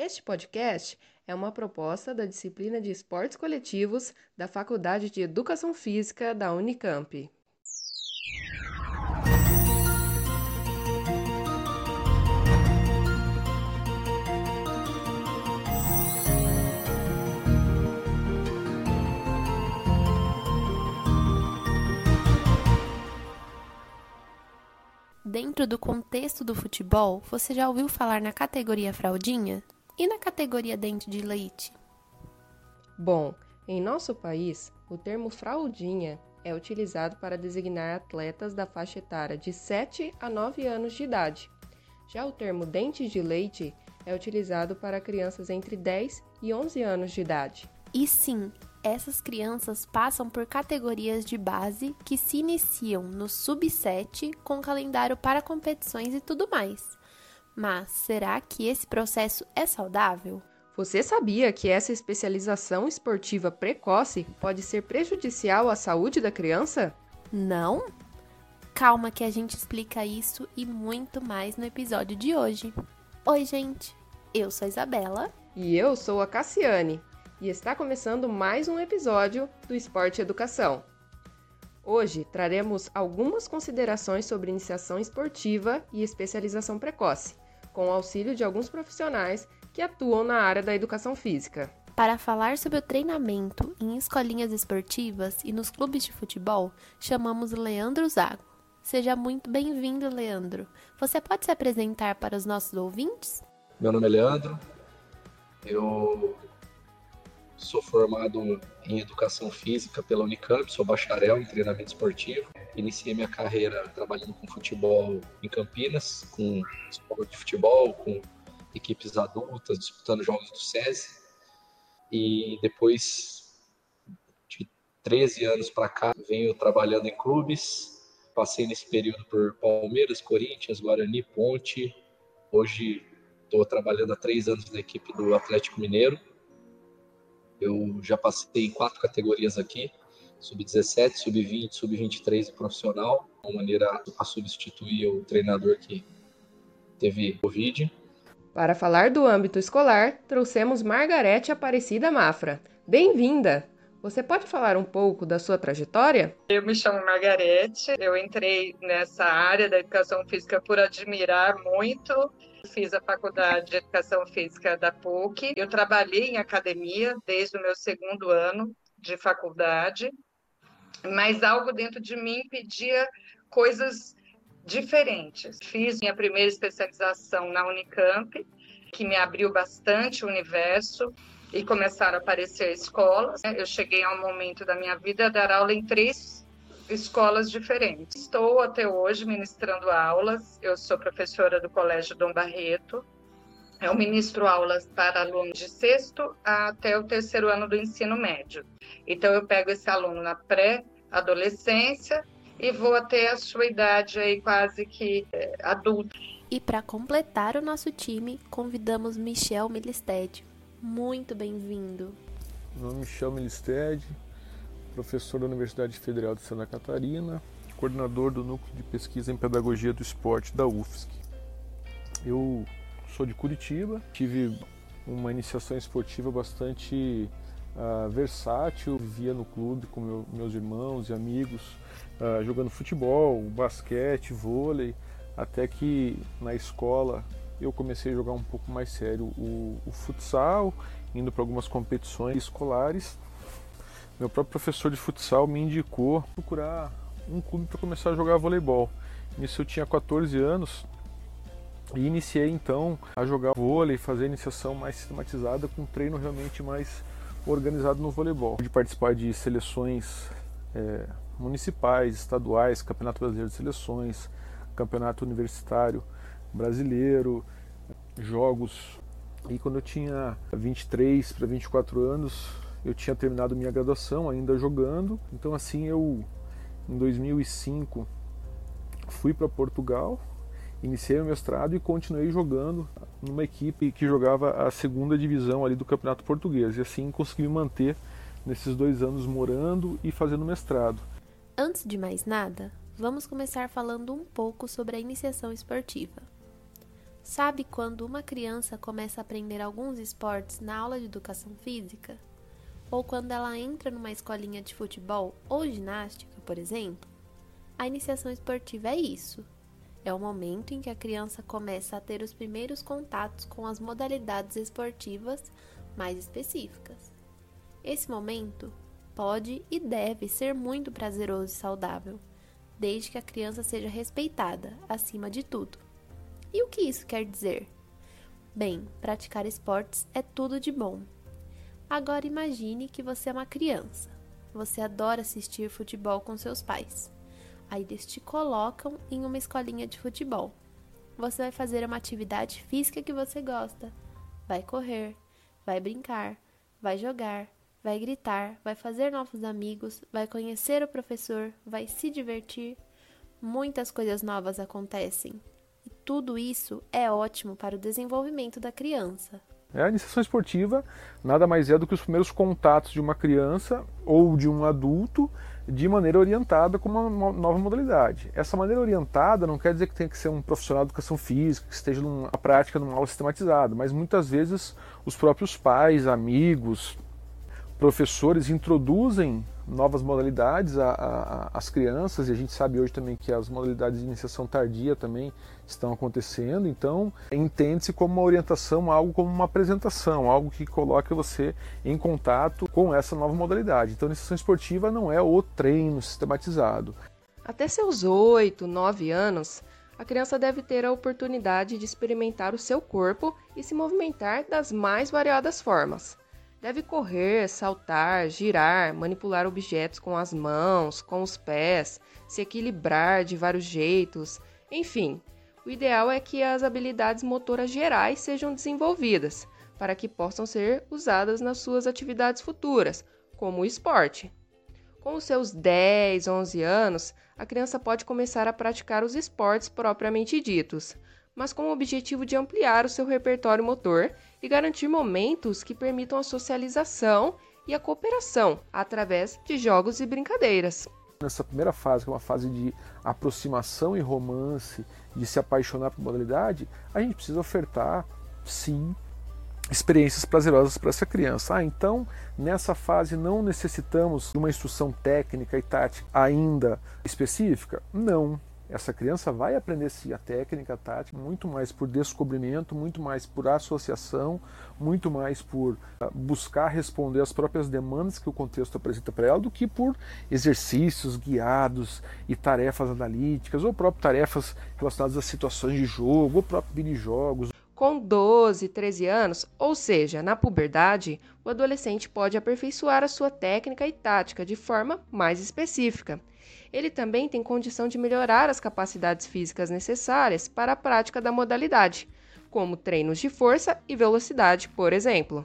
Este podcast é uma proposta da disciplina de Esportes Coletivos da Faculdade de Educação Física da Unicamp. Dentro do contexto do futebol, você já ouviu falar na categoria fraldinha? E na categoria dente de leite? Bom, em nosso país, o termo fraldinha é utilizado para designar atletas da faixa etária de 7 a 9 anos de idade. Já o termo dente de leite é utilizado para crianças entre 10 e 11 anos de idade. E sim, essas crianças passam por categorias de base que se iniciam no sub-7 com calendário para competições e tudo mais. Mas será que esse processo é saudável? Você sabia que essa especialização esportiva precoce pode ser prejudicial à saúde da criança? Não? Calma que a gente explica isso e muito mais no episódio de hoje. Oi, gente. Eu sou a Isabela. E eu sou a Cassiane e está começando mais um episódio do Esporte Educação. Hoje traremos algumas considerações sobre iniciação esportiva e especialização precoce, com o auxílio de alguns profissionais que atuam na área da educação física. Para falar sobre o treinamento em escolinhas esportivas e nos clubes de futebol, chamamos Leandro Zago. Seja muito bem-vindo, Leandro. Você pode se apresentar para os nossos ouvintes? Meu nome é Leandro. Eu Sou formado em Educação Física pela Unicamp, sou bacharel em treinamento esportivo. Iniciei minha carreira trabalhando com futebol em Campinas, com escola de futebol, com equipes adultas, disputando jogos do SESI. E depois de 13 anos para cá, venho trabalhando em clubes. Passei nesse período por Palmeiras, Corinthians, Guarani, Ponte. Hoje estou trabalhando há três anos na equipe do Atlético Mineiro eu já passei em quatro categorias aqui, sub-17, sub-20, sub-23 e profissional, de uma maneira a substituir o treinador que teve Covid. Para falar do âmbito escolar, trouxemos Margarete Aparecida Mafra. Bem-vinda! Você pode falar um pouco da sua trajetória? Eu me chamo Margarete, eu entrei nessa área da educação física por admirar muito Fiz a faculdade de Educação Física da PUC. Eu trabalhei em academia desde o meu segundo ano de faculdade, mas algo dentro de mim pedia coisas diferentes. Fiz minha primeira especialização na Unicamp, que me abriu bastante o universo e começaram a aparecer escolas. Eu cheguei a um momento da minha vida a dar aula em três escolas diferentes. Estou até hoje ministrando aulas, eu sou professora do Colégio Dom Barreto. Eu ministro aulas para alunos de sexto até o terceiro ano do ensino médio. Então, eu pego esse aluno na pré-adolescência e vou até a sua idade aí quase que é, adulta. E para completar o nosso time, convidamos Michel Milisted. Muito bem-vindo. Meu nome é Michel Milisted, professor da Universidade Federal de Santa Catarina, coordenador do Núcleo de Pesquisa em Pedagogia do Esporte da UFSC. Eu sou de Curitiba, tive uma iniciação esportiva bastante uh, versátil, vivia no clube com meu, meus irmãos e amigos, uh, jogando futebol, basquete, vôlei, até que na escola eu comecei a jogar um pouco mais sério o, o futsal, indo para algumas competições escolares meu próprio professor de futsal me indicou procurar um clube para começar a jogar voleibol. Nisso eu tinha 14 anos e iniciei então a jogar vôlei, fazer a iniciação mais sistematizada com treino realmente mais organizado no voleibol. De participar de seleções é, municipais, estaduais, Campeonato Brasileiro de Seleções, Campeonato Universitário Brasileiro, jogos. E quando eu tinha 23 para 24 anos, eu tinha terminado minha graduação ainda jogando, então assim eu em 2005 fui para Portugal, iniciei o mestrado e continuei jogando numa equipe que jogava a segunda divisão ali do Campeonato Português e assim consegui manter nesses dois anos morando e fazendo mestrado. Antes de mais nada, vamos começar falando um pouco sobre a iniciação esportiva. Sabe quando uma criança começa a aprender alguns esportes na aula de educação física? Ou quando ela entra numa escolinha de futebol ou ginástica, por exemplo? A iniciação esportiva é isso. É o momento em que a criança começa a ter os primeiros contatos com as modalidades esportivas mais específicas. Esse momento pode e deve ser muito prazeroso e saudável, desde que a criança seja respeitada, acima de tudo. E o que isso quer dizer? Bem, praticar esportes é tudo de bom. Agora imagine que você é uma criança. Você adora assistir futebol com seus pais. Aí eles te colocam em uma escolinha de futebol. Você vai fazer uma atividade física que você gosta. Vai correr, vai brincar, vai jogar, vai gritar, vai fazer novos amigos, vai conhecer o professor, vai se divertir. Muitas coisas novas acontecem. E tudo isso é ótimo para o desenvolvimento da criança. É, a iniciação esportiva nada mais é do que os primeiros contatos de uma criança ou de um adulto de maneira orientada com uma nova modalidade. Essa maneira orientada não quer dizer que tenha que ser um profissional de educação física, que esteja numa prática numa aula sistematizada, mas muitas vezes os próprios pais, amigos, professores introduzem novas modalidades às crianças e a gente sabe hoje também que as modalidades de iniciação tardia também estão acontecendo, então entende-se como uma orientação, algo como uma apresentação, algo que coloca você em contato com essa nova modalidade. Então, iniciação esportiva não é o treino sistematizado. Até seus 8, 9 anos, a criança deve ter a oportunidade de experimentar o seu corpo e se movimentar das mais variadas formas. Deve correr, saltar, girar, manipular objetos com as mãos, com os pés, se equilibrar de vários jeitos, enfim. O ideal é que as habilidades motoras gerais sejam desenvolvidas, para que possam ser usadas nas suas atividades futuras, como o esporte. Com os seus 10, 11 anos, a criança pode começar a praticar os esportes propriamente ditos, mas com o objetivo de ampliar o seu repertório motor e garantir momentos que permitam a socialização e a cooperação através de jogos e brincadeiras. Nessa primeira fase, que é uma fase de aproximação e romance, de se apaixonar por modalidade, a gente precisa ofertar, sim, experiências prazerosas para essa criança. Ah, então nessa fase não necessitamos de uma instrução técnica e tática ainda específica? Não. Essa criança vai aprender sim a técnica, a tática, muito mais por descobrimento, muito mais por associação, muito mais por ah, buscar responder às próprias demandas que o contexto apresenta para ela, do que por exercícios guiados e tarefas analíticas, ou próprias tarefas relacionadas a situações de jogo, ou próprios mini-jogos. Com 12, 13 anos, ou seja, na puberdade, o adolescente pode aperfeiçoar a sua técnica e tática de forma mais específica ele também tem condição de melhorar as capacidades físicas necessárias para a prática da modalidade, como treinos de força e velocidade, por exemplo.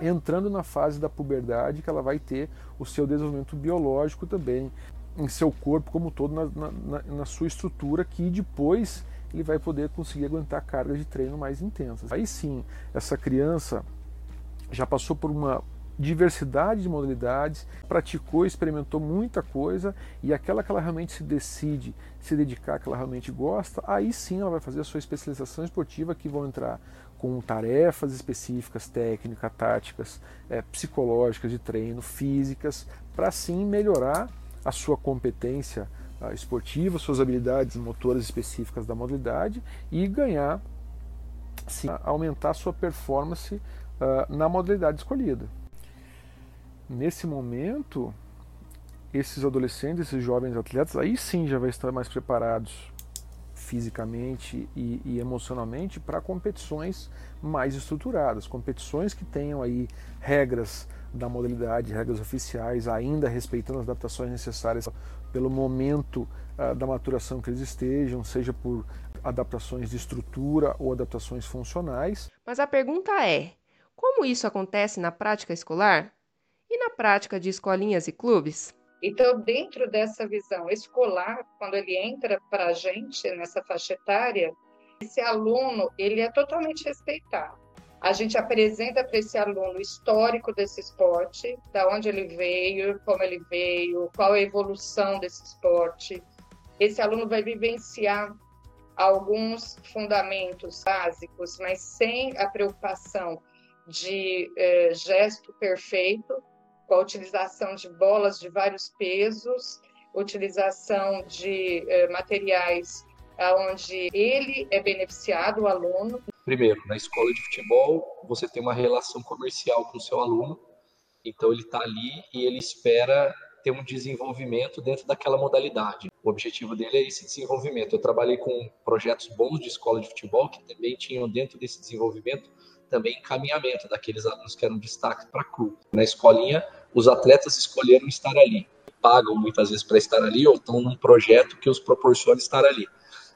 Entrando na fase da puberdade, que ela vai ter o seu desenvolvimento biológico também, em seu corpo como todo, na, na, na sua estrutura, que depois ele vai poder conseguir aguentar cargas de treino mais intensas. Aí sim, essa criança já passou por uma diversidade de modalidades, praticou, experimentou muita coisa e aquela que ela realmente se decide se dedicar, que ela realmente gosta, aí sim ela vai fazer a sua especialização esportiva que vão entrar com tarefas específicas, técnicas, táticas, é, psicológicas de treino, físicas, para sim melhorar a sua competência uh, esportiva, suas habilidades motoras específicas da modalidade e ganhar, sim, aumentar sua performance uh, na modalidade escolhida nesse momento, esses adolescentes, esses jovens atletas, aí sim já vai estar mais preparados fisicamente e, e emocionalmente para competições mais estruturadas, competições que tenham aí regras da modalidade, regras oficiais, ainda respeitando as adaptações necessárias pelo momento uh, da maturação que eles estejam, seja por adaptações de estrutura ou adaptações funcionais. Mas a pergunta é: como isso acontece na prática escolar? E na prática de escolinhas e clubes? Então, dentro dessa visão escolar, quando ele entra para a gente nessa faixa etária, esse aluno ele é totalmente respeitado. A gente apresenta para esse aluno o histórico desse esporte, da onde ele veio, como ele veio, qual a evolução desse esporte. Esse aluno vai vivenciar alguns fundamentos básicos, mas sem a preocupação de eh, gesto perfeito, com a utilização de bolas de vários pesos, utilização de eh, materiais onde ele é beneficiado, o aluno. Primeiro, na escola de futebol, você tem uma relação comercial com o seu aluno, então ele está ali e ele espera ter um desenvolvimento dentro daquela modalidade. O objetivo dele é esse desenvolvimento. Eu trabalhei com projetos bons de escola de futebol que também tinham dentro desse desenvolvimento também encaminhamento daqueles alunos que eram destaque para clube. Na escolinha, os atletas escolheram estar ali, pagam muitas vezes para estar ali ou estão num projeto que os proporciona estar ali.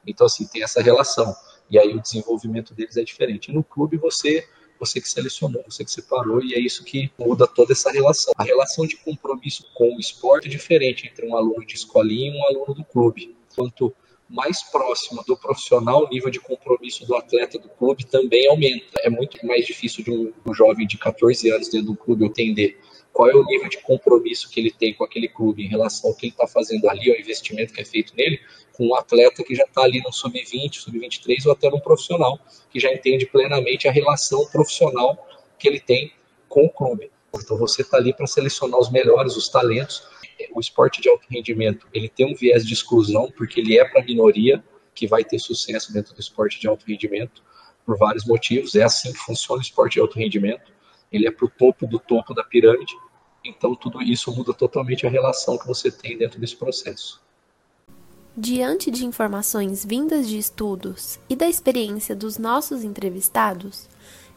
Então assim tem essa relação e aí o desenvolvimento deles é diferente. no clube você você que selecionou, você que separou, e é isso que muda toda essa relação. A relação de compromisso com o esporte é diferente entre um aluno de escolinha e um aluno do clube. Quanto mais próximo do profissional, o nível de compromisso do atleta do clube também aumenta. É muito mais difícil de um, jovem de 14 anos dentro do clube entender qual é o nível de compromisso que ele tem com aquele clube em relação ao que ele está fazendo ali, ao investimento que é feito nele, com um atleta que já está ali no sub-20, sub-23 ou até no profissional, que já entende plenamente a relação profissional que ele tem com o clube. Então você está ali para selecionar os melhores, os talentos. O esporte de alto rendimento ele tem um viés de exclusão porque ele é para a minoria que vai ter sucesso dentro do esporte de alto rendimento por vários motivos. É assim que funciona o esporte de alto rendimento. Ele é para o topo do topo da pirâmide. Então tudo isso muda totalmente a relação que você tem dentro desse processo. Diante de informações vindas de estudos e da experiência dos nossos entrevistados,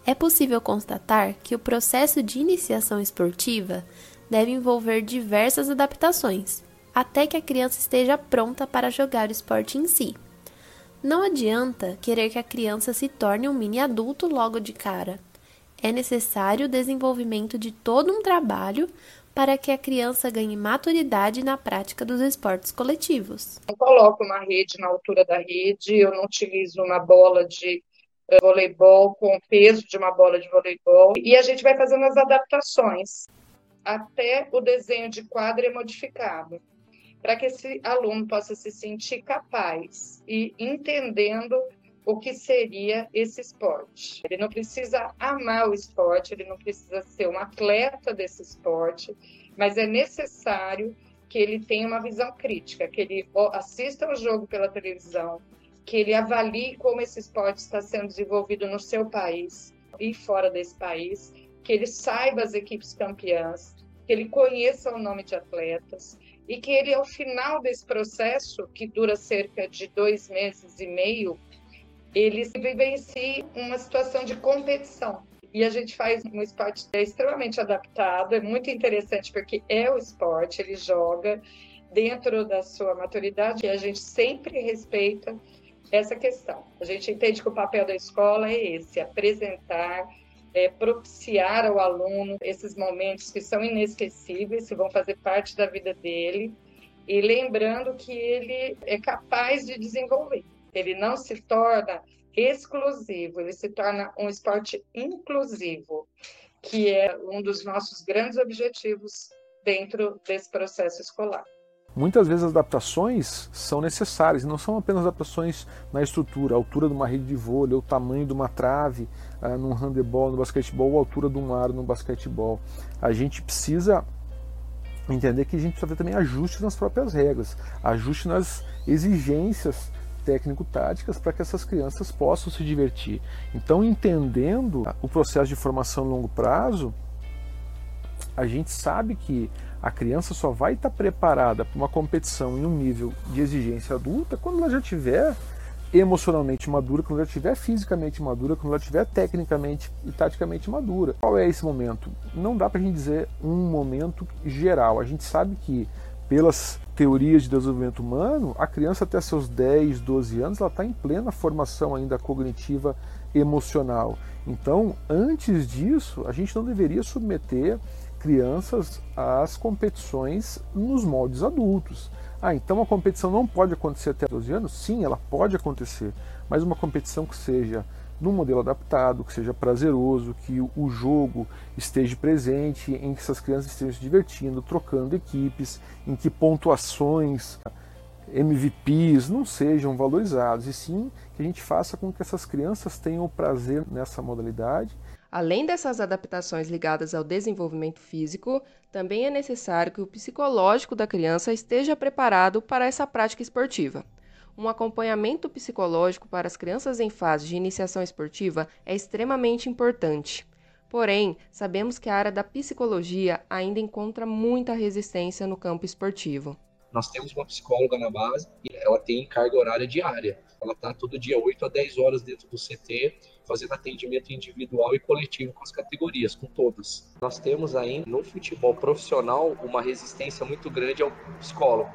é possível constatar que o processo de iniciação esportiva deve envolver diversas adaptações, até que a criança esteja pronta para jogar o esporte em si. Não adianta querer que a criança se torne um mini adulto logo de cara. É necessário o desenvolvimento de todo um trabalho para que a criança ganhe maturidade na prática dos esportes coletivos. Eu coloco uma rede na altura da rede, eu não utilizo uma bola de uh, voleibol com o peso de uma bola de voleibol e a gente vai fazendo as adaptações até o desenho de quadro é modificado para que esse aluno possa se sentir capaz e entendendo o que seria esse esporte. Ele não precisa amar o esporte, ele não precisa ser um atleta desse esporte, mas é necessário que ele tenha uma visão crítica, que ele assista o jogo pela televisão, que ele avalie como esse esporte está sendo desenvolvido no seu país e fora desse país, que ele saiba as equipes campeãs, que ele conheça o nome de atletas e que ele, ao final desse processo, que dura cerca de dois meses e meio, eles vivenciam uma situação de competição. E a gente faz um esporte é extremamente adaptado, é muito interessante porque é o esporte, ele joga dentro da sua maturidade e a gente sempre respeita essa questão. A gente entende que o papel da escola é esse, apresentar, é, propiciar ao aluno esses momentos que são inesquecíveis, que vão fazer parte da vida dele, e lembrando que ele é capaz de desenvolver. Ele não se torna exclusivo, ele se torna um esporte inclusivo, que é um dos nossos grandes objetivos dentro desse processo escolar. Muitas vezes as adaptações são necessárias, não são apenas adaptações na estrutura, a altura de uma rede de vôlei, o tamanho de uma trave uh, num handebol, no basquetebol, ou a altura de um aro no basquetebol. A gente precisa entender que a gente precisa ter também ajustes nas próprias regras, ajuste nas exigências técnico-táticas para que essas crianças possam se divertir. Então, entendendo o processo de formação a longo prazo, a gente sabe que a criança só vai estar preparada para uma competição em um nível de exigência adulta quando ela já tiver emocionalmente madura, quando ela estiver fisicamente madura, quando ela estiver tecnicamente e taticamente madura. Qual é esse momento? Não dá para a gente dizer um momento geral. A gente sabe que pelas teorias de desenvolvimento humano, a criança até seus 10, 12 anos, ela está em plena formação ainda cognitiva emocional. Então, antes disso, a gente não deveria submeter crianças às competições nos moldes adultos. Ah, então a competição não pode acontecer até 12 anos? Sim, ela pode acontecer, mas uma competição que seja num modelo adaptado, que seja prazeroso, que o jogo esteja presente, em que essas crianças estejam se divertindo, trocando equipes, em que pontuações MVPs não sejam valorizados, e sim que a gente faça com que essas crianças tenham prazer nessa modalidade. Além dessas adaptações ligadas ao desenvolvimento físico, também é necessário que o psicológico da criança esteja preparado para essa prática esportiva. Um acompanhamento psicológico para as crianças em fase de iniciação esportiva é extremamente importante. Porém, sabemos que a área da psicologia ainda encontra muita resistência no campo esportivo. Nós temos uma psicóloga na base e ela tem carga horária diária. Ela está todo dia 8 a 10 horas dentro do CT, fazendo atendimento individual e coletivo com as categorias, com todas. Nós temos ainda no futebol profissional uma resistência muito grande ao psicólogo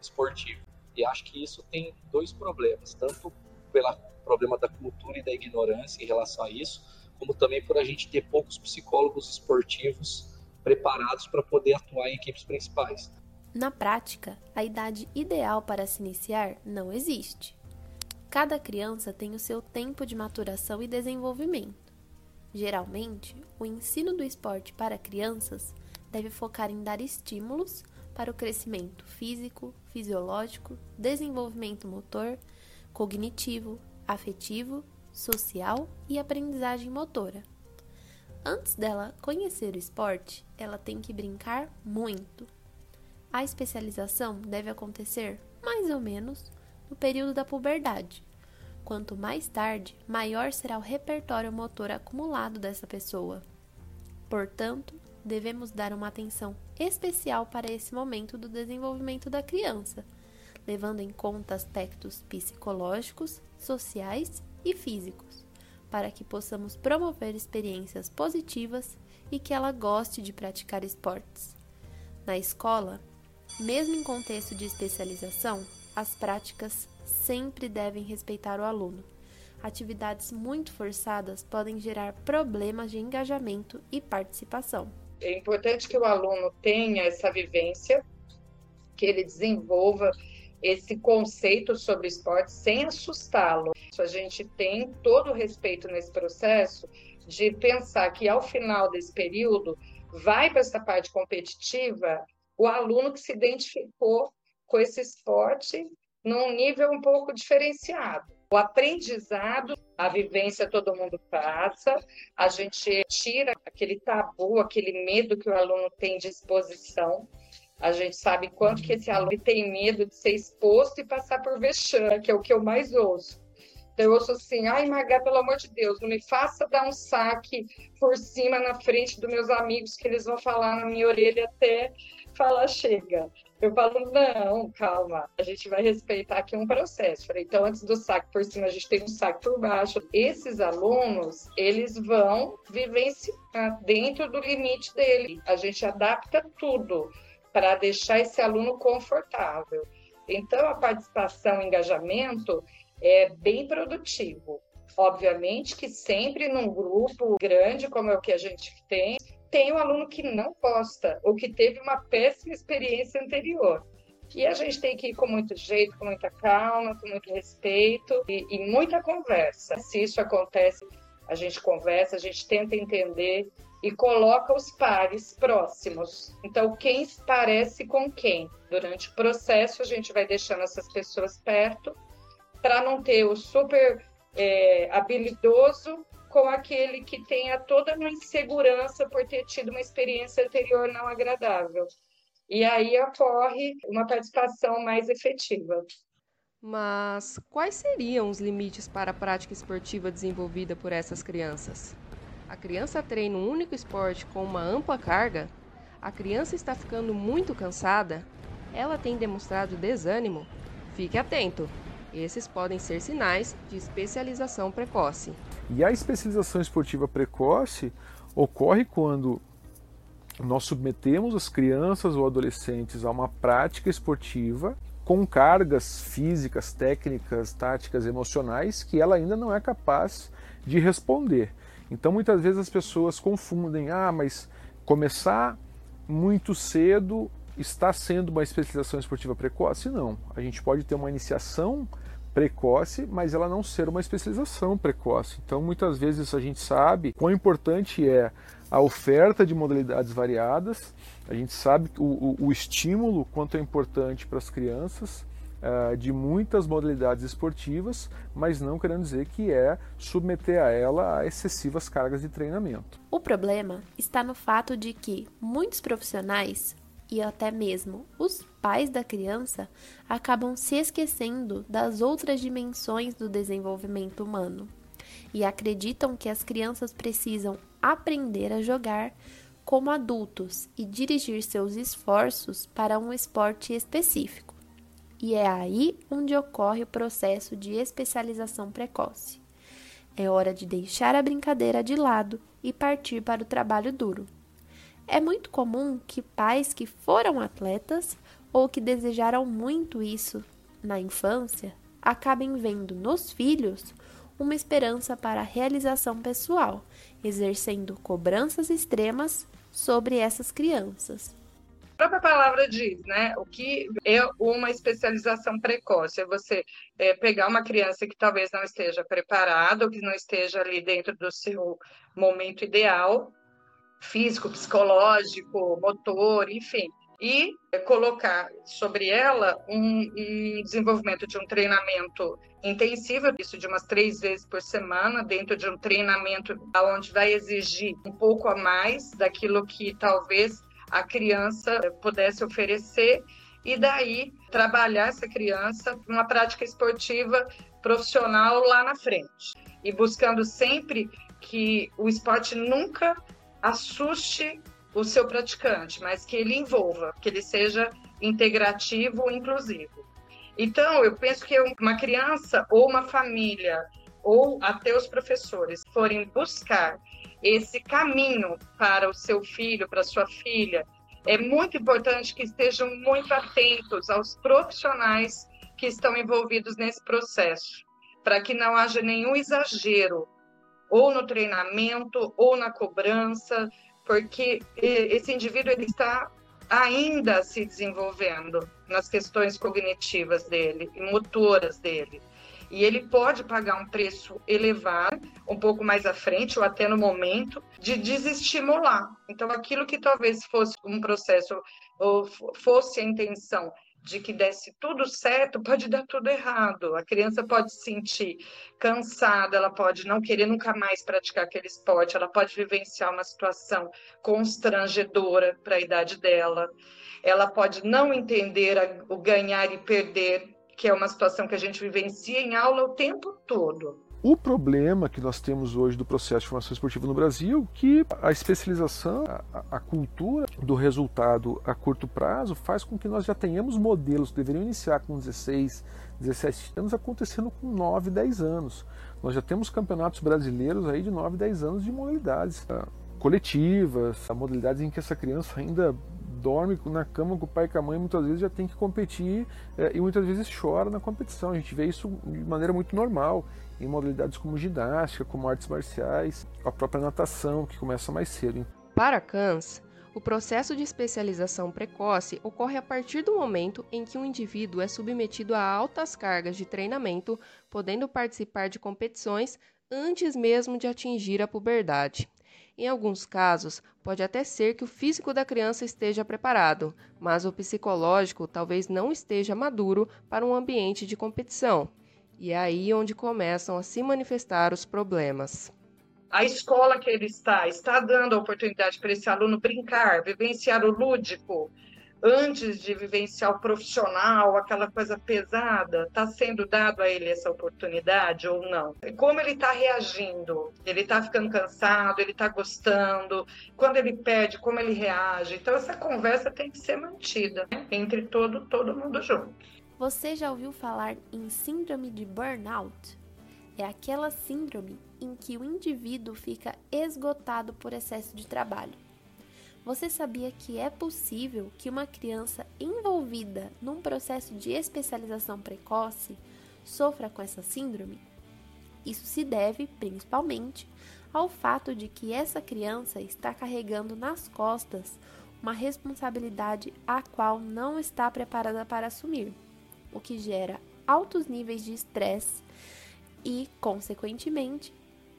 esportivo. E acho que isso tem dois problemas, tanto pelo problema da cultura e da ignorância em relação a isso, como também por a gente ter poucos psicólogos esportivos preparados para poder atuar em equipes principais. Na prática, a idade ideal para se iniciar não existe. Cada criança tem o seu tempo de maturação e desenvolvimento. Geralmente, o ensino do esporte para crianças deve focar em dar estímulos para o crescimento físico, fisiológico, desenvolvimento motor, cognitivo, afetivo social e aprendizagem motora. Antes dela conhecer o esporte, ela tem que brincar muito. A especialização deve acontecer mais ou menos no período da puberdade. Quanto mais tarde, maior será o repertório motor acumulado dessa pessoa. Portanto, devemos dar uma atenção especial para esse momento do desenvolvimento da criança, levando em conta aspectos psicológicos, sociais e físicos, para que possamos promover experiências positivas e que ela goste de praticar esportes. Na escola, mesmo em contexto de especialização, as práticas sempre devem respeitar o aluno. Atividades muito forçadas podem gerar problemas de engajamento e participação. É importante que o aluno tenha essa vivência, que ele desenvolva esse conceito sobre esporte sem assustá-lo. A gente tem todo o respeito nesse processo de pensar que ao final desse período vai para essa parte competitiva o aluno que se identificou com esse esporte num nível um pouco diferenciado. O aprendizado, a vivência todo mundo passa, a gente tira aquele tabu, aquele medo que o aluno tem de exposição a gente sabe quanto que esse aluno tem medo de ser exposto e passar por vexame, que é o que eu mais ouço. Eu ouço assim, ai, Magá, pelo amor de Deus, não me faça dar um saque por cima na frente dos meus amigos, que eles vão falar na minha orelha até falar chega. Eu falo, não, calma, a gente vai respeitar aqui um processo. Falei, então, antes do saque por cima, a gente tem um saque por baixo. Esses alunos, eles vão vivenciar dentro do limite dele. A gente adapta tudo para deixar esse aluno confortável. Então, a participação e engajamento é bem produtivo. Obviamente que sempre num grupo grande, como é o que a gente tem, tem um aluno que não gosta ou que teve uma péssima experiência anterior. E a gente tem que ir com muito jeito, com muita calma, com muito respeito e, e muita conversa. Se isso acontece, a gente conversa, a gente tenta entender e coloca os pares próximos. Então, quem parece com quem? Durante o processo, a gente vai deixando essas pessoas perto para não ter o super é, habilidoso com aquele que tenha toda uma insegurança por ter tido uma experiência anterior não agradável. E aí ocorre uma participação mais efetiva. Mas quais seriam os limites para a prática esportiva desenvolvida por essas crianças? a criança treina um único esporte com uma ampla carga, a criança está ficando muito cansada, ela tem demonstrado desânimo, fique atento. Esses podem ser sinais de especialização precoce. E a especialização esportiva precoce ocorre quando nós submetemos as crianças ou adolescentes a uma prática esportiva com cargas físicas, técnicas, táticas, emocionais que ela ainda não é capaz de responder. Então muitas vezes as pessoas confundem, ah, mas começar muito cedo está sendo uma especialização esportiva precoce? Não. A gente pode ter uma iniciação precoce, mas ela não ser uma especialização precoce. Então muitas vezes a gente sabe quão importante é a oferta de modalidades variadas, a gente sabe o, o, o estímulo, quanto é importante para as crianças, uh, de muitas modalidades esportivas, mas não querendo dizer que é submeter a ela a excessivas cargas de treinamento. O problema está no fato de que muitos profissionais e até mesmo os pais da criança acabam se esquecendo das outras dimensões do desenvolvimento humano e acreditam que as crianças precisam aprender a jogar como adultos e dirigir seus esforços para um esporte específico. E é aí onde ocorre o processo de especialização precoce. É hora de deixar a brincadeira de lado e partir para o trabalho duro. É muito comum que pais que foram atletas ou que desejaram muito isso na infância acabem vendo nos filhos uma esperança para a realização pessoal, exercendo cobranças extremas sobre essas crianças. A própria palavra diz, né? O que é uma especialização precoce? É você é, pegar uma criança que talvez não esteja preparada, ou que não esteja ali dentro do seu momento ideal, físico, psicológico, motor, enfim, e colocar sobre ela um, um, desenvolvimento de um treinamento intensivo, isso de umas três vezes por semana, dentro de um treinamento onde vai exigir um pouco a mais daquilo que talvez a criança pudesse oferecer, e daí trabalhar essa criança numa prática esportiva profissional lá na frente. E buscando sempre que o esporte nunca assuste o seu praticante, mas que ele envolva, que ele seja integrativo, inclusivo. Então, eu penso que uma criança ou uma família ou até os professores forem buscar esse caminho para o seu filho, para sua filha, é muito importante que estejam muito atentos aos profissionais que estão envolvidos nesse processo, para que não haja nenhum exagero, ou no treinamento, ou na cobrança, porque esse indivíduo ele está ainda se desenvolvendo nas questões cognitivas dele e motoras dele. E ele pode pagar um preço elevado, um pouco mais à frente, ou até no momento, de desestimular. Então, aquilo que talvez fosse um processo, ou fosse a intenção de que desse tudo certo, pode dar tudo errado. A criança pode se sentir cansada, ela pode não querer nunca mais praticar aquele esporte, ela pode vivenciar uma situação constrangedora para a idade dela, ela pode não entender o ganhar e perder, que é uma situação que a gente vivencia em aula o tempo todo. O problema que nós temos hoje do processo de formação esportiva no Brasil que a especialização, a, a, cultura do resultado a curto prazo faz com que nós já tenhamos modelos que deveriam iniciar com 16, 17 anos acontecendo com 9, 10 anos. Nós já temos campeonatos brasileiros aí de 9, 10 anos de modalidades tá? coletivas, modalidades em que essa criança ainda dorme na cama com o pai e com a mãe, muitas vezes já tem que competir é, e muitas vezes chora na competição. A gente vê isso de maneira muito normal em modalidades como ginástica, como artes marciais, a própria natação, que começa mais cedo. Para Kans, o processo de especialização precoce ocorre a partir do momento em que um indivíduo é submetido a altas cargas de treinamento, podendo participar de competições antes mesmo de atingir a puberdade. Em alguns casos, pode até ser que o físico da criança esteja preparado, mas o psicológico talvez não esteja maduro para um ambiente de competição. E é aí onde começam a se manifestar os problemas. A escola que ele está está dando a oportunidade para esse aluno brincar, vivenciar o lúdico, antes de vivenciar o profissional, aquela coisa pesada, está sendo dado a ele essa oportunidade ou não? Como ele está reagindo? Ele está ficando cansado? Ele está gostando? Quando ele pede, como ele reage? Então essa conversa tem que ser mantida né? entre todo todo mundo junto. Você já ouviu falar em síndrome de burnout? É aquela síndrome em que o indivíduo fica esgotado por excesso de trabalho. Você sabia que é possível que uma criança envolvida num processo de especialização precoce sofra com essa síndrome? Isso se deve, principalmente, ao fato de que essa criança está carregando nas costas uma responsabilidade a qual não está preparada para assumir o que gera altos níveis de estresse e, consequentemente,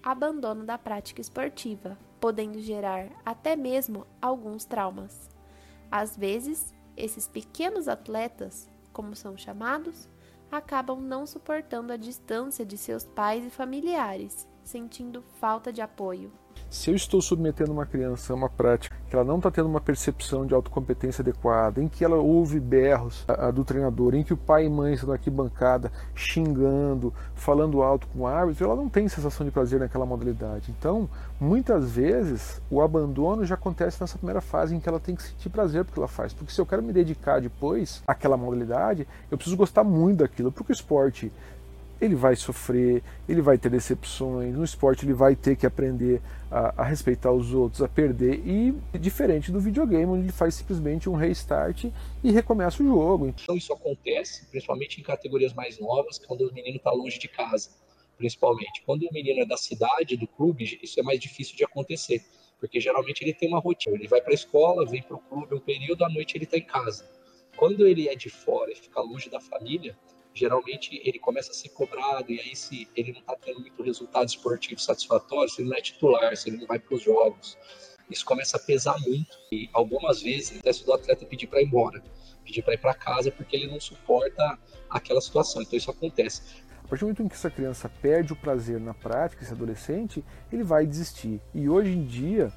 abandono da prática esportiva, podendo gerar até mesmo alguns traumas. Às vezes, esses pequenos atletas como são chamados, acabam não suportando a distância de seus pais e familiares, sentindo falta de apoio. Se eu estou submetendo uma criança a uma prática que ela não está tendo uma percepção de autocompetência adequada, em que ela ouve berros a, a do treinador, em que o pai e mãe estão aqui bancada xingando, falando alto com o árbitro, ela não tem sensação de prazer naquela modalidade. Então, muitas vezes, o abandono já acontece nessa primeira fase em que ela tem que sentir prazer porque ela faz. Porque se eu quero me dedicar depois àquela modalidade, eu preciso gostar muito daquilo, porque o esporte ele vai sofrer, ele vai ter decepções, no esporte ele vai ter que aprender a, a, respeitar os outros, a perder, e diferente do videogame, onde ele faz simplesmente um restart e recomeça o jogo. Então isso acontece, principalmente em categorias mais novas, quando o menino está longe de casa, principalmente. Quando o menino é da cidade, do clube, isso é mais difícil de acontecer, porque geralmente ele tem uma rotina, ele vai para a escola, vem para o clube um período, à noite ele está em casa. Quando ele é de fora e fica longe da família, geralmente ele começa a ser cobrado, e aí se ele não está tendo muito resultado esportivo satisfatório, se ele não é titular, se ele não vai para os jogos, isso começa a pesar muito. E algumas vezes acontece do atleta pedir para ir embora, pedir para ir para casa, porque ele não suporta aquela situação. Então isso acontece. A partir do momento em que essa criança perde o prazer na prática, esse adolescente, ele vai desistir. E hoje em dia,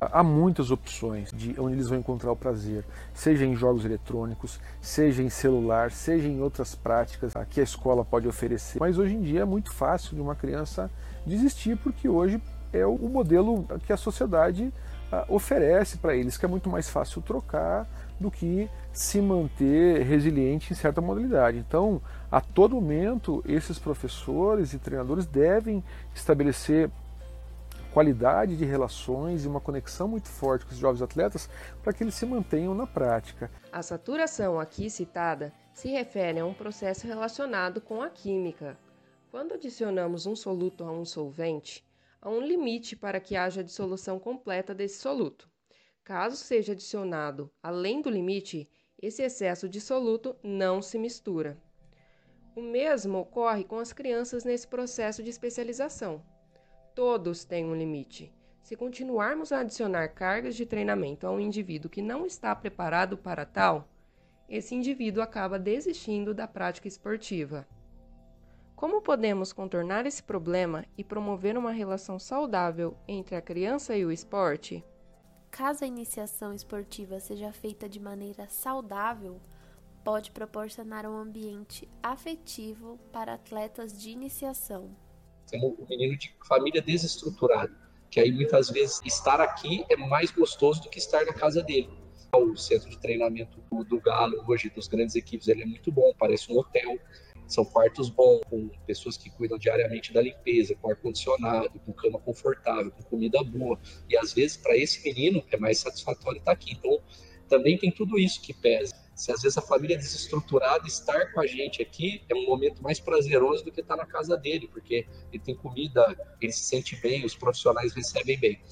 Há muitas opções de onde eles vão encontrar o prazer, seja em jogos eletrônicos, seja em celular, seja em outras práticas que a escola pode oferecer. Mas hoje em dia é muito fácil de uma criança desistir, porque hoje é o modelo que a sociedade ah, oferece para eles, que é muito mais fácil trocar do que se manter resiliente em certa modalidade. Então, a todo momento, esses professores e treinadores devem estabelecer qualidade de relações e uma conexão muito forte com os jovens atletas para que eles se mantenham na prática. A saturação aqui citada se refere a um processo relacionado com a química. Quando adicionamos um soluto a um solvente, há um limite para que haja dissolução completa desse soluto. Caso seja adicionado além do limite, esse excesso de soluto não se mistura. O mesmo ocorre com as crianças nesse processo de especialização. Todos têm um limite. Se continuarmos a adicionar cargas de treinamento a um indivíduo que não está preparado para tal, esse indivíduo acaba desistindo da prática esportiva. Como podemos contornar esse problema e promover uma relação saudável entre a criança e o esporte? Caso a iniciação esportiva seja feita de maneira saudável, pode proporcionar um ambiente afetivo para atletas de iniciação sendo um menino de família desestruturada, que aí muitas vezes estar aqui é mais gostoso do que estar na casa dele. O centro de treinamento do Galo hoje, dos grandes equipes, ele é muito bom, parece um hotel. São quartos bons, com pessoas que cuidam diariamente da limpeza, com ar-condicionado, com cama confortável, com comida boa. E às vezes, para esse menino, é mais satisfatório estar aqui. Então, também tem tudo isso que pesa se às vezes a família é desestruturada, estar com a gente aqui é um momento mais prazeroso do que estar na casa dele, porque ele tem comida, ele se sente bem, os profissionais recebem bem.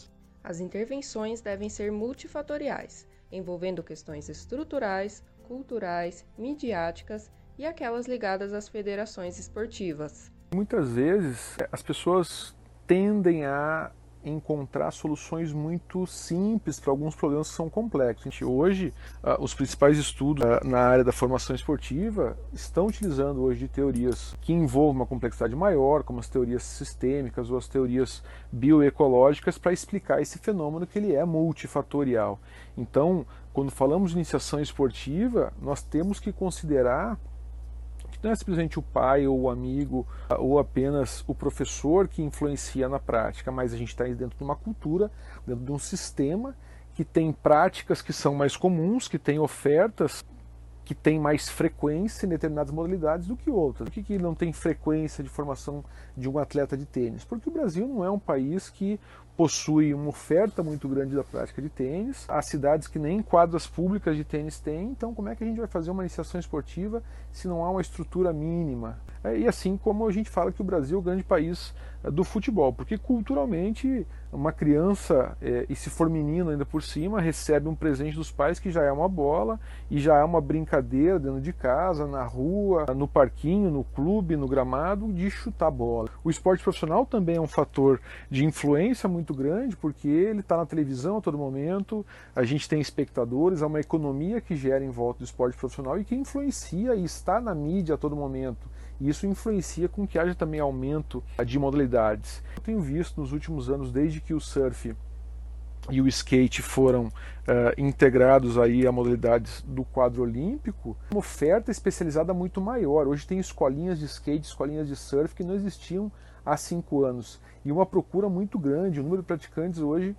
As intervenções devem ser multifatoriais, envolvendo questões estruturais, culturais, midiáticas e aquelas ligadas às federações esportivas. Muitas vezes as pessoas tendem a encontrar soluções muito simples para alguns problemas que são complexos. Hoje, uh, os principais estudos uh, na área da formação esportiva estão utilizando hoje de teorias que envolvem uma complexidade maior, como as teorias sistêmicas ou as teorias bioecológicas, para explicar esse fenômeno que ele é multifatorial. Então, quando falamos de iniciação esportiva, nós temos que considerar não é simplesmente o pai ou o amigo ou apenas o professor que influencia na prática, mas a gente está dentro de uma cultura, dentro de um sistema que tem práticas que são mais comuns, que tem ofertas que têm mais frequência em determinadas modalidades do que outras. Por que, que não tem frequência de formação de um atleta de tênis? Porque o Brasil não é um país que possui uma oferta muito grande da prática de tênis. Há cidades que nem quadras públicas de tênis têm, então como é que a gente vai fazer uma iniciação esportiva se não há uma estrutura mínima? É, e assim como a gente fala que o Brasil é o grande país é, do futebol, porque culturalmente uma criança, é, e se for menino ainda por cima, recebe um presente dos pais que já é uma bola e já é uma brincadeira dentro de casa, na rua, no parquinho, no clube, no gramado, de chutar bola. O esporte profissional também é um fator de influência muito muito grande porque ele está na televisão a todo momento, a gente tem espectadores, há uma economia que gera em volta do esporte profissional e que influencia e está na mídia a todo momento. E isso influencia com que haja também aumento de modalidades. Eu tenho visto nos últimos anos, desde que o surf e o skate foram uh, integrados aí a modalidades do quadro olímpico, uma oferta especializada muito maior. Hoje tem escolinhas de skate, escolinhas de surf que não existiam há cinco anos e uma procura muito grande. O número de praticantes hoje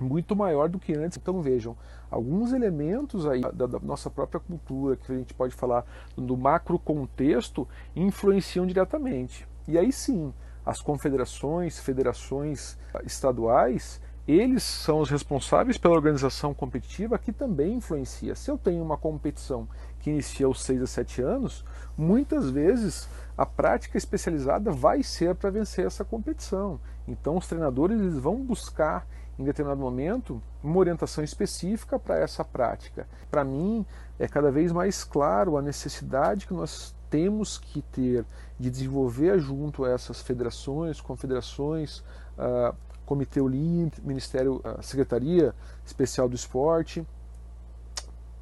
muito maior do que antes. Então vejam, alguns elementos aí da, da, nossa própria cultura, que a gente pode falar do macro contexto, influenciam diretamente. E aí sim, as confederações, federações estaduais eles são os responsáveis pela organização competitiva que também influencia. Se eu tenho uma competição que inicia aos 6 a 7 anos, muitas vezes a prática especializada vai ser para vencer essa competição. Então os treinadores eles vão buscar em determinado momento uma orientação específica para essa prática. Para mim é cada vez mais claro a necessidade que nós temos que ter de desenvolver junto a essas federações, confederações, uh, Comitê Olímpico, Ministério, Secretaria Especial do Esporte,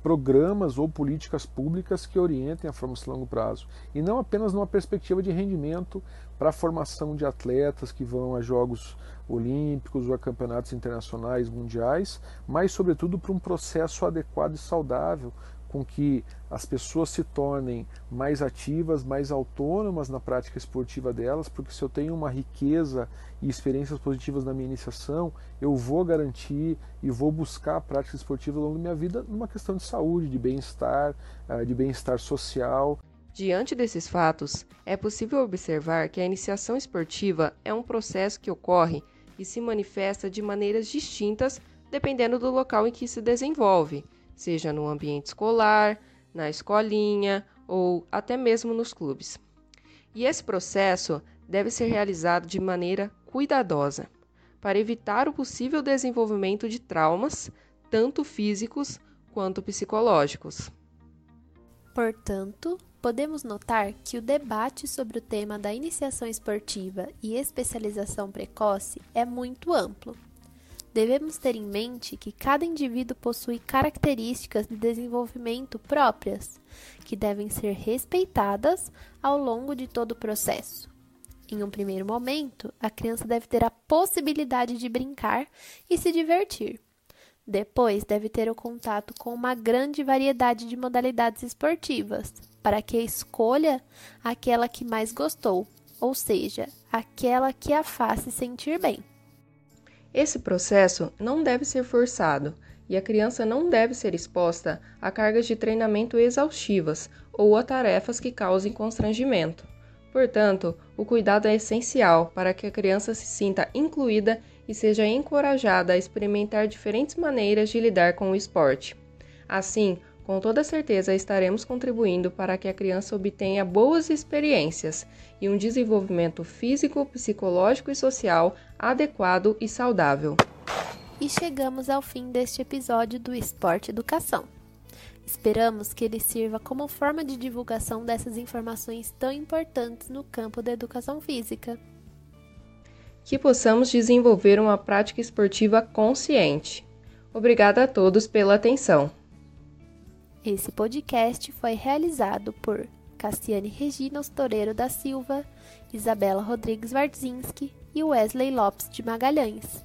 programas ou políticas públicas que orientem a formação a longo prazo. E não apenas numa perspectiva de rendimento para a formação de atletas que vão a Jogos Olímpicos ou a campeonatos internacionais, mundiais, mas, sobretudo, para um processo adequado e saudável com que as pessoas se tornem mais ativas, mais autônomas na prática esportiva delas, porque se eu tenho uma riqueza e experiências positivas na minha iniciação, eu vou garantir e vou buscar a prática esportiva ao longo da minha vida numa questão de saúde, de bem-estar, eh, de bem-estar social. Diante desses fatos, é possível observar que a iniciação esportiva é um processo que ocorre e se manifesta de maneiras distintas dependendo do local em que se desenvolve seja no ambiente escolar, na escolinha ou até mesmo nos clubes. E esse processo deve ser realizado de maneira cuidadosa, para evitar o possível desenvolvimento de traumas, tanto físicos quanto psicológicos. Portanto, podemos notar que o debate sobre o tema da iniciação esportiva e especialização precoce é muito amplo devemos ter em mente que cada indivíduo possui características de desenvolvimento próprias, que devem ser respeitadas ao longo de todo o processo. Em um primeiro momento, a criança deve ter a possibilidade de brincar e se divertir. Depois, deve ter o contato com uma grande variedade de modalidades esportivas, para que escolha aquela que mais gostou, ou seja, aquela que a faça sentir bem. Esse processo não deve ser forçado e a criança não deve ser exposta a cargas de treinamento exaustivas ou a tarefas que causem constrangimento. Portanto, o cuidado é essencial para que a criança se sinta incluída e seja encorajada a experimentar diferentes maneiras de lidar com o esporte. Assim, com toda certeza estaremos contribuindo para que a criança obtenha boas experiências e um desenvolvimento físico, psicológico e social adequado e saudável. E chegamos ao fim deste episódio do Esporte Educação. Esperamos que ele sirva como forma de divulgação dessas informações tão importantes no campo da educação física. Que possamos desenvolver uma prática esportiva consciente. Obrigada a todos pela atenção. Esse podcast foi realizado por Cassiane Regina Toreiro da Silva, Isabela Rodrigues Wardzinski e Wesley Lopes de Magalhães.